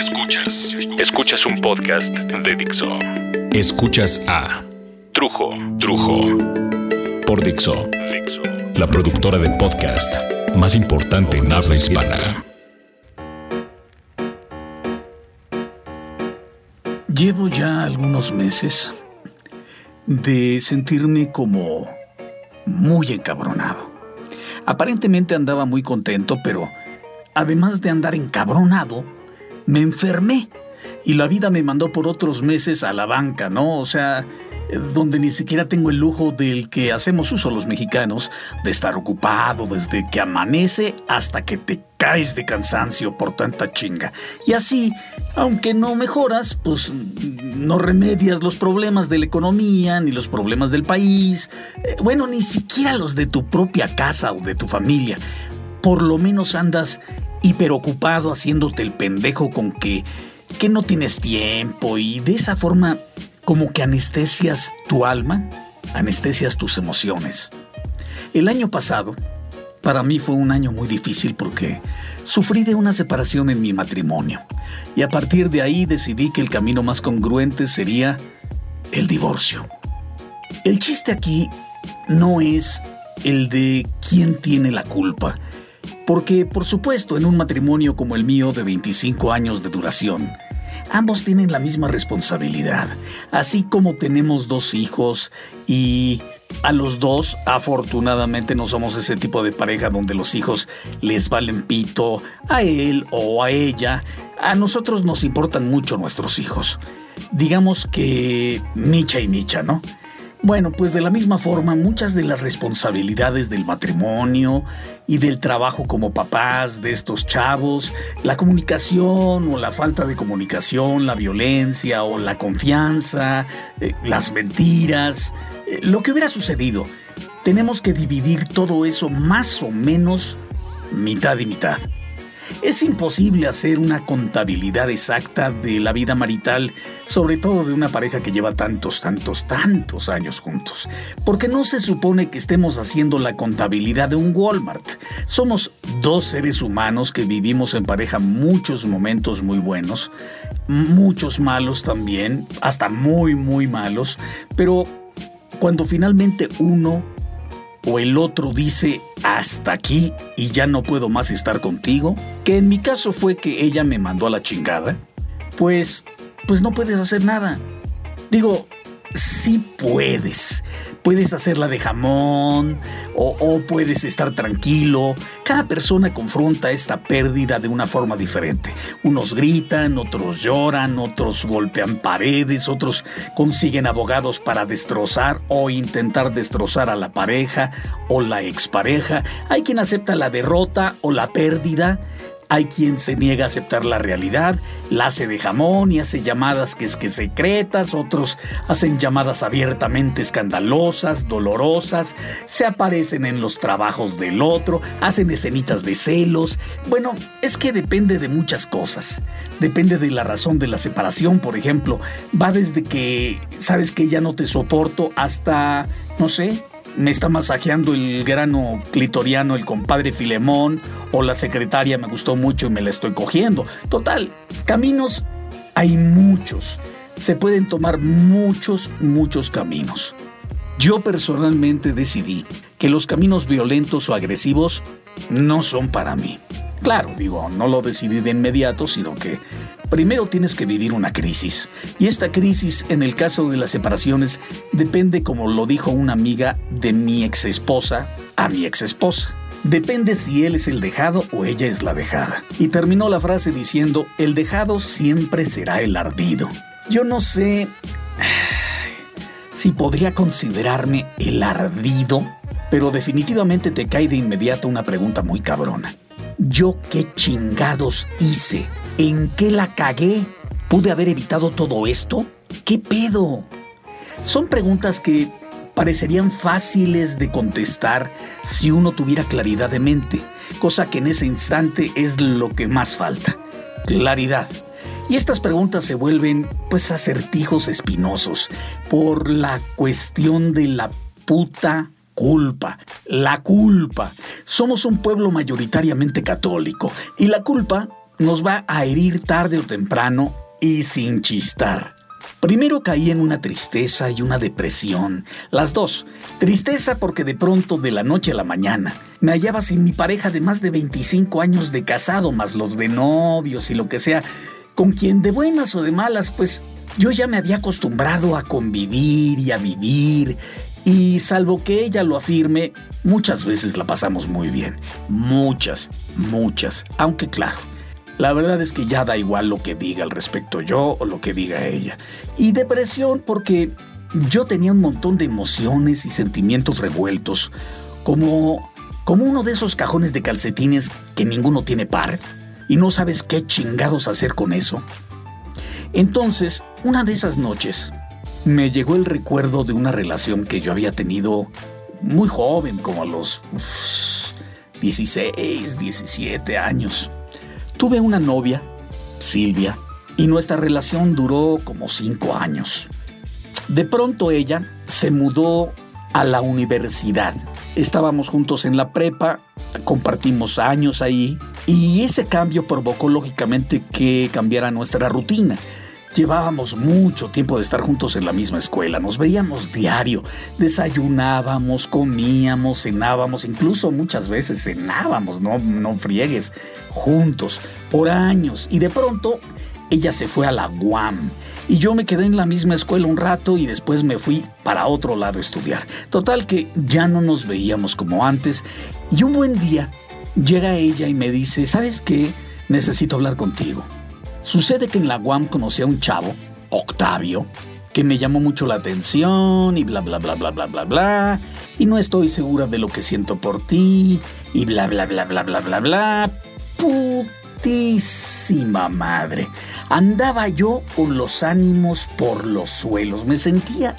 Escuchas. Escuchas un podcast de Dixo. Escuchas a Trujo. Trujo. Por Dixo. La productora de podcast más importante en habla hispana. Llevo ya algunos meses de sentirme como muy encabronado. Aparentemente andaba muy contento, pero además de andar encabronado, me enfermé y la vida me mandó por otros meses a la banca, ¿no? O sea, donde ni siquiera tengo el lujo del que hacemos uso los mexicanos, de estar ocupado desde que amanece hasta que te caes de cansancio por tanta chinga. Y así, aunque no mejoras, pues no remedias los problemas de la economía, ni los problemas del país, eh, bueno, ni siquiera los de tu propia casa o de tu familia. Por lo menos andas hiperocupado haciéndote el pendejo con que, que no tienes tiempo y de esa forma como que anestesias tu alma, anestesias tus emociones. El año pasado, para mí fue un año muy difícil porque sufrí de una separación en mi matrimonio y a partir de ahí decidí que el camino más congruente sería el divorcio. El chiste aquí no es el de quién tiene la culpa, porque por supuesto en un matrimonio como el mío de 25 años de duración, ambos tienen la misma responsabilidad, así como tenemos dos hijos y a los dos, afortunadamente, no somos ese tipo de pareja donde los hijos les valen pito a él o a ella. A nosotros nos importan mucho nuestros hijos. Digamos que Micha y Micha, ¿no? Bueno, pues de la misma forma, muchas de las responsabilidades del matrimonio y del trabajo como papás de estos chavos, la comunicación o la falta de comunicación, la violencia o la confianza, eh, las mentiras, eh, lo que hubiera sucedido, tenemos que dividir todo eso más o menos mitad y mitad. Es imposible hacer una contabilidad exacta de la vida marital, sobre todo de una pareja que lleva tantos, tantos, tantos años juntos, porque no se supone que estemos haciendo la contabilidad de un Walmart. Somos dos seres humanos que vivimos en pareja muchos momentos muy buenos, muchos malos también, hasta muy, muy malos, pero cuando finalmente uno o el otro dice hasta aquí y ya no puedo más estar contigo, que en mi caso fue que ella me mandó a la chingada, pues pues no puedes hacer nada. Digo, sí puedes. Puedes hacerla de jamón o, puedes estar tranquilo. Cada persona confronta esta pérdida de una forma diferente. Unos gritan, otros lloran, otros golpean paredes, otros consiguen abogados para destrozar o intentar destrozar a la pareja o la expareja. Hay quien acepta la derrota o la pérdida hay quien se niega a aceptar la realidad, la hace de jamón y hace llamadas que es que secretas, otros hacen llamadas abiertamente escandalosas, dolorosas, se aparecen en los trabajos del otro, hacen escenitas de celos. Bueno, es que depende de muchas cosas. Depende de la razón de la separación, por ejemplo. Va desde que sabes que ya no te soporto hasta, no sé, me está masajeando el grano clitoriano el compadre Filemón o la secretaria me gustó mucho y me la estoy cogiendo. Total, caminos hay muchos. Se pueden tomar muchos, muchos caminos. Yo personalmente decidí que los caminos violentos o agresivos no son para mí. Claro, digo, no lo decidí de inmediato, sino que Primero tienes que vivir una crisis. Y esta crisis, en el caso de las separaciones, depende, como lo dijo una amiga de mi ex esposa, a mi ex esposa. Depende si él es el dejado o ella es la dejada. Y terminó la frase diciendo, el dejado siempre será el ardido. Yo no sé si podría considerarme el ardido, pero definitivamente te cae de inmediato una pregunta muy cabrona. ¿Yo qué chingados hice ¿En qué la cagué? ¿Pude haber evitado todo esto? ¿Qué pedo? Son preguntas que parecerían fáciles de contestar si uno tuviera claridad de mente, cosa que en ese instante es lo que más falta. Claridad. Y estas preguntas se vuelven pues acertijos espinosos por la cuestión de la puta culpa. La culpa. Somos un pueblo mayoritariamente católico y la culpa nos va a herir tarde o temprano y sin chistar. Primero caí en una tristeza y una depresión, las dos. Tristeza porque de pronto, de la noche a la mañana, me hallaba sin mi pareja de más de 25 años de casado, más los de novios y lo que sea, con quien de buenas o de malas, pues yo ya me había acostumbrado a convivir y a vivir, y salvo que ella lo afirme, muchas veces la pasamos muy bien. Muchas, muchas, aunque claro la verdad es que ya da igual lo que diga al respecto yo o lo que diga ella. Y depresión porque yo tenía un montón de emociones y sentimientos revueltos, como, como uno de esos cajones de calcetines que ninguno tiene par y no sabes qué chingados hacer con eso. Entonces, una de esas noches, me llegó el recuerdo de una relación que yo había tenido muy joven, como a los 16, 17 años. Tuve una novia, Silvia, y nuestra relación duró como cinco años. De pronto ella se mudó a la universidad. Estábamos juntos en la prepa, compartimos años ahí, y ese cambio provocó lógicamente que cambiara nuestra rutina. Llevábamos mucho tiempo de estar juntos en la misma escuela, nos veíamos diario, desayunábamos, comíamos, cenábamos, incluso muchas veces cenábamos, no, no friegues, juntos, por años. Y de pronto ella se fue a la UAM y yo me quedé en la misma escuela un rato y después me fui para otro lado a estudiar. Total que ya no nos veíamos como antes y un buen día llega ella y me dice, ¿sabes qué? Necesito hablar contigo. Sucede que en la UAM conocí a un chavo, Octavio, que me llamó mucho la atención y bla bla bla bla bla bla bla, y no estoy segura de lo que siento por ti y bla bla bla bla bla bla bla. Putísima madre. Andaba yo con los ánimos por los suelos, me sentía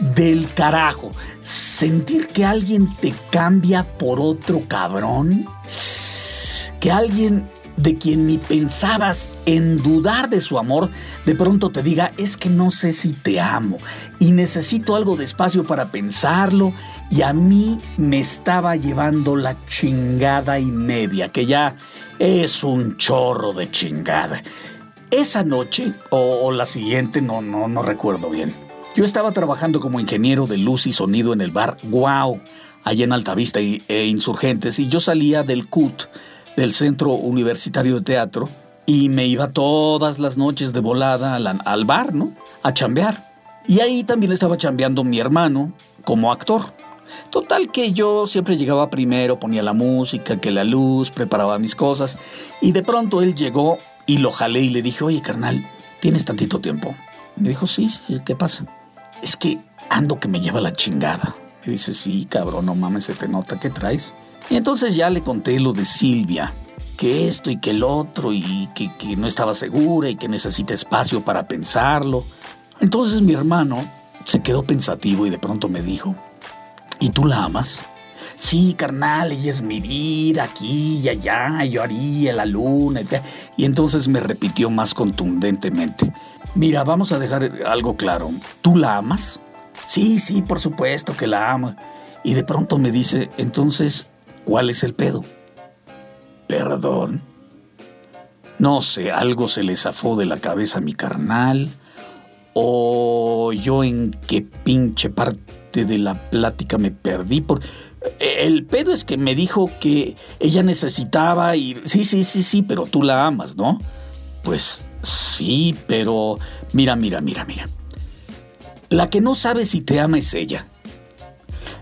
del carajo. Sentir que alguien te cambia por otro cabrón. Que alguien de quien ni pensabas en dudar de su amor, de pronto te diga, es que no sé si te amo y necesito algo de espacio para pensarlo y a mí me estaba llevando la chingada y media, que ya es un chorro de chingada. Esa noche o, la siguiente, no, no, no recuerdo bien. Yo estaba trabajando como ingeniero de luz y sonido en el bar Guau, allá en Altavista e Insurgentes, y yo salía del CUT del Centro Universitario de Teatro y me iba todas las noches de volada al, bar, ¿no? A chambear. Y ahí también estaba chambeando mi hermano como actor. Total que yo siempre llegaba primero, ponía la música, que la luz, preparaba mis cosas y de pronto él llegó y lo jalé y le dije, oye carnal, ¿tienes tantito tiempo? Me dijo, sí, sí, ¿qué pasa? Es que ando que me lleva la chingada. Me dice, sí, cabrón, no mames, se te nota, ¿qué traes? Y entonces ya le conté lo de Silvia, que esto y que el otro, y que, no estaba segura y que necesita espacio para pensarlo. Entonces mi hermano se quedó pensativo y de pronto me dijo, ¿y tú la amas? Sí, carnal, ella es mi vida aquí y allá, yo haría la luna. Y, y entonces me repitió más contundentemente, mira, vamos a dejar algo claro, ¿tú la amas? Sí, sí, por supuesto que la amo. Y de pronto me dice, entonces, ¿Cuál es el pedo? Perdón. No sé, algo se le zafó de la cabeza a mi carnal. O yo en qué pinche parte de la plática me perdí. Por... El pedo es que me dijo que ella necesitaba ir. Sí, sí, sí, sí, pero tú la amas, ¿no? Pues sí, pero... Mira, mira, mira, mira. La que no sabe si te ama es ella.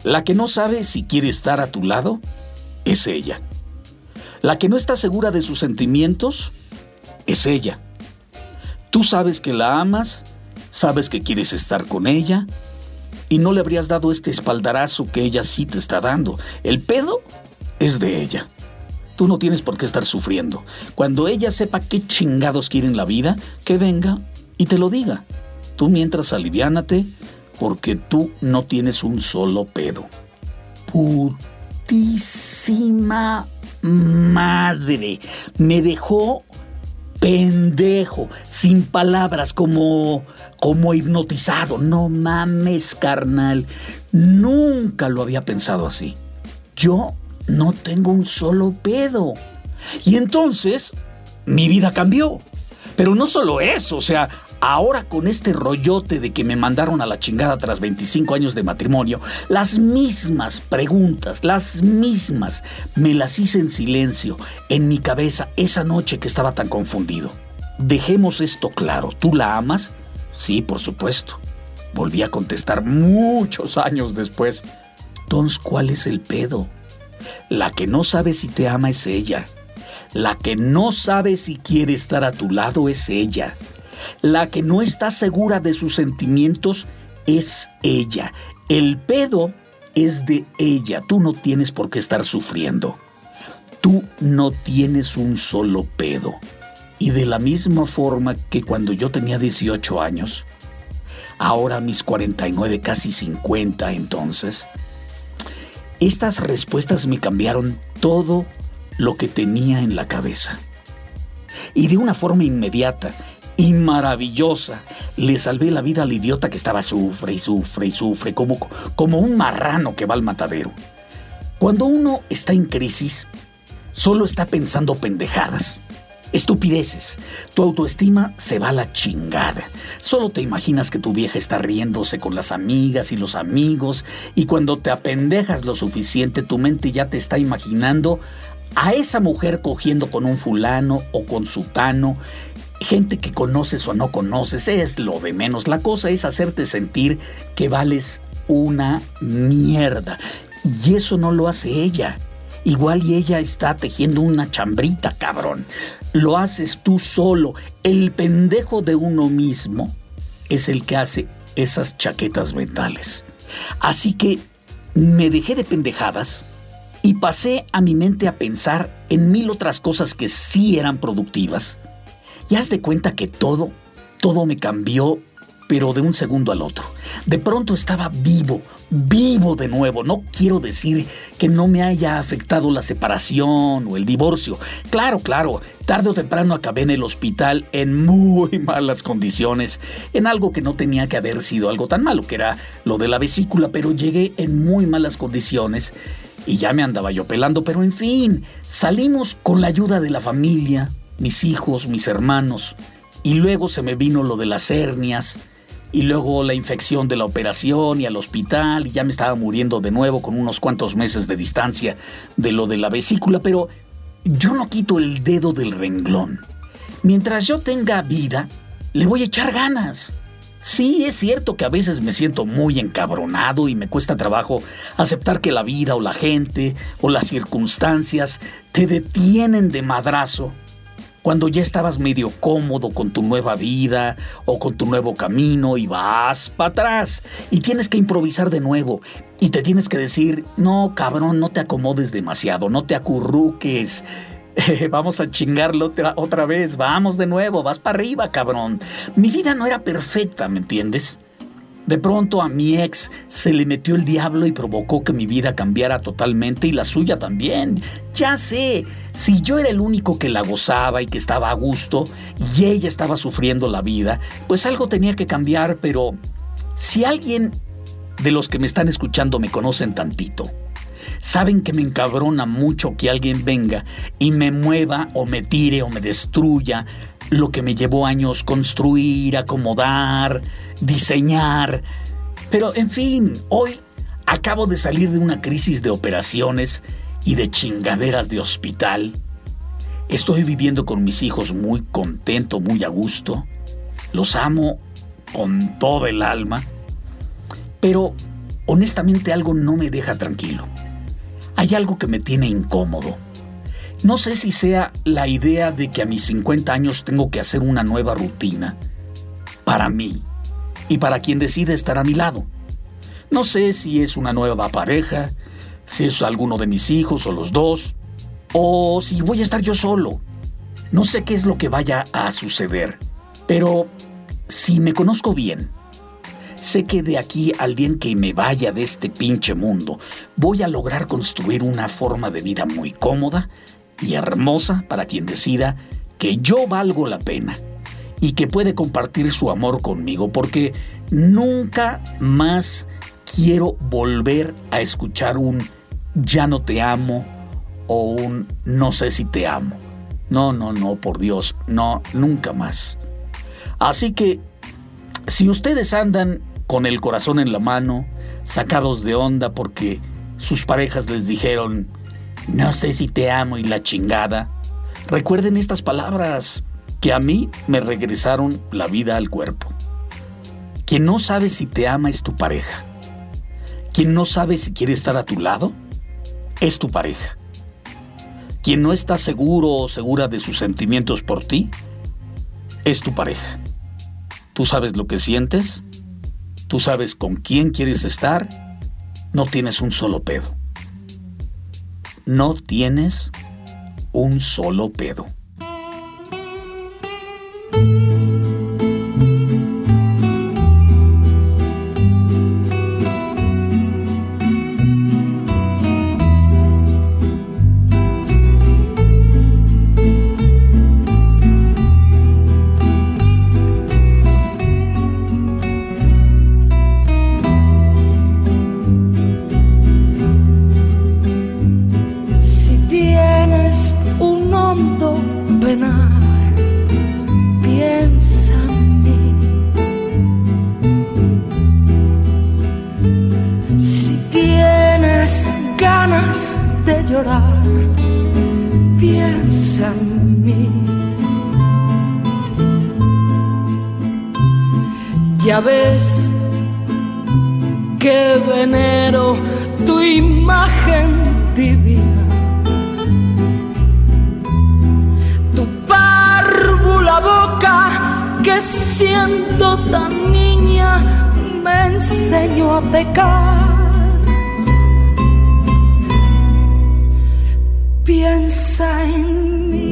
La que no sabe si quiere estar a tu lado es ella. La que no está segura de sus sentimientos es ella. Tú sabes que la amas, sabes que quieres estar con ella y no le habrías dado este espaldarazo que ella sí te está dando. El pedo es de ella. Tú no tienes por qué estar sufriendo. Cuando ella sepa qué chingados quiere en la vida, que venga y te lo diga. Tú mientras aliviánate porque tú no tienes un solo pedo. Puta madre. Me dejó pendejo, sin palabras, como, como hipnotizado. No mames, carnal. Nunca lo había pensado así. Yo no tengo un solo pedo. Y entonces mi vida cambió. Pero no solo eso, o sea, ahora con este rollote de que me mandaron a la chingada tras 25 años de matrimonio, las mismas preguntas, las mismas, me las hice en silencio, en mi cabeza, esa noche que estaba tan confundido. Dejemos esto claro, ¿tú la amas? Sí, por supuesto. Volví a contestar muchos años después. Entonces, ¿cuál es el pedo? La que no sabe si te ama es ella. La que no sabe si quiere estar a tu lado es ella. La que no está segura de sus sentimientos es ella. El pedo es de ella. Tú no tienes por qué estar sufriendo. Tú no tienes un solo pedo. Y de la misma forma que cuando yo tenía 18 años, ahora mis 49, casi 50 entonces, estas respuestas me cambiaron todo lo que tenía en la cabeza. Y de una forma inmediata y maravillosa le salvé la vida al idiota que estaba sufre y sufre y sufre como, como un marrano que va al matadero. Cuando uno está en crisis, solo está pensando pendejadas. Estupideces. Tu autoestima se va a la chingada. Solo te imaginas que tu vieja está riéndose con las amigas y los amigos y cuando te apendejas lo suficiente tu mente ya te está imaginando a esa mujer cogiendo con un fulano o con sutano, gente que conoces o no conoces, es lo de menos. La cosa es hacerte sentir que vales una mierda. Y eso no lo hace ella. Igual y ella está tejiendo una chambrita, cabrón. Lo haces tú solo. El pendejo de uno mismo es el que hace esas chaquetas mentales. Así que me dejé de pendejadas y pasé a mi mente a pensar en mil otras cosas que sí eran productivas. Y haz de cuenta que todo, todo me cambió, pero de un segundo al otro. De pronto estaba vivo, vivo de nuevo. No quiero decir que no me haya afectado la separación o el divorcio. Claro, claro, tarde o temprano acabé en el hospital en muy malas condiciones, en algo que no tenía que haber sido algo tan malo, que era lo de la vesícula, pero llegué en muy malas condiciones y ya me andaba yo pelando, pero en fin, salimos con la ayuda de la familia, mis hijos, mis hermanos, y luego se me vino lo de las hernias, y luego la infección de la operación y al hospital, y ya me estaba muriendo de nuevo con unos cuantos meses de distancia de lo de la vesícula, pero yo no quito el dedo del renglón. Mientras yo tenga vida, le voy a echar ganas. Sí, es cierto que a veces me siento muy encabronado y me cuesta trabajo aceptar que la vida o la gente o las circunstancias te detienen de madrazo cuando ya estabas medio cómodo con tu nueva vida o con tu nuevo camino y vas para atrás y tienes que improvisar de nuevo y te tienes que decir, no cabrón, no te acomodes demasiado, no te acurruques, vamos a chingarlo otra, vez, vamos de nuevo, vas para arriba, cabrón. Mi vida no era perfecta, ¿me entiendes? De pronto a mi ex se le metió el diablo y provocó que mi vida cambiara totalmente y la suya también. Ya sé, si yo era el único que la gozaba y que estaba a gusto y ella estaba sufriendo la vida, pues algo tenía que cambiar, pero si alguien de los que me están escuchando me conocen tantito, saben que me encabrona mucho que alguien venga y me mueva o me tire o me destruya lo que me llevó años construir, acomodar, diseñar. Pero en fin, hoy acabo de salir de una crisis de operaciones y de chingaderas de hospital. Estoy viviendo con mis hijos muy contento, muy a gusto. Los amo con todo el alma. Pero honestamente algo no me deja tranquilo hay algo que me tiene incómodo. No sé si sea la idea de que a mis 50 años tengo que hacer una nueva rutina para mí y para quien decide estar a mi lado. No sé si es una nueva pareja, si es alguno de mis hijos o los dos, o si voy a estar yo solo. No sé qué es lo que vaya a suceder, pero si me conozco bien, Sé que de aquí al día que me vaya de este pinche mundo, voy a lograr construir una forma de vida muy cómoda y hermosa para quien decida que yo valgo la pena y que puede compartir su amor conmigo, porque nunca más quiero volver a escuchar un ya no te amo o un no sé si te amo. No, no, no, por Dios, no, nunca más. Así que, si ustedes andan con el corazón en la mano, sacados de onda porque sus parejas les dijeron, no sé si te amo y la chingada, recuerden estas palabras que a mí me regresaron la vida al cuerpo. Quien no sabe si te ama es tu pareja. Quien no sabe si quiere estar a tu lado es tu pareja. Quien no está seguro o segura de sus sentimientos por ti es tu pareja. Tú sabes lo que sientes, tú sabes con quién quieres estar, no tienes un solo pedo. No tienes un solo pedo. Ya ves que venero tu imagen divina. Tu párvula boca que siendo tan niña me enseñó a pecar piensa en mí.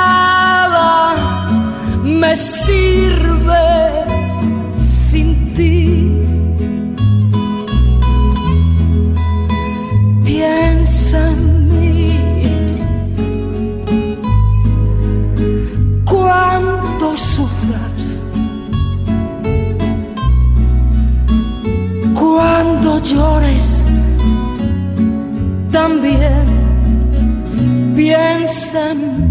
sirve sin ti. Piensa en mí cuando sufras, cuando llores también piensa en mí.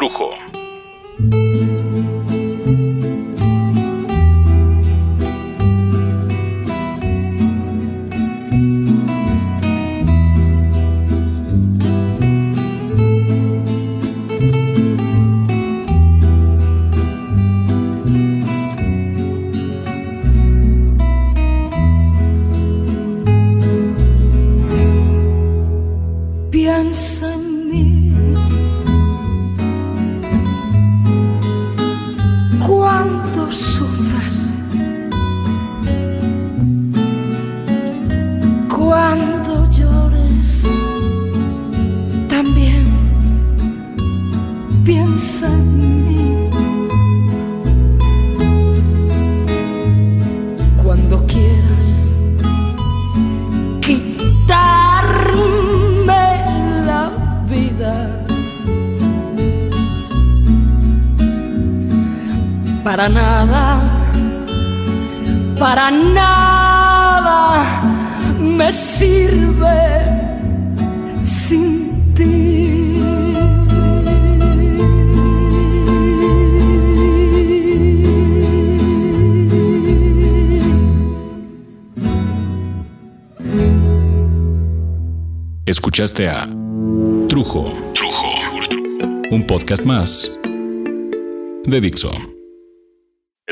Trujo. para nada, para nada me sirve sin ti. Escuchaste a Trujo. Trujo. Un podcast más de Dixon.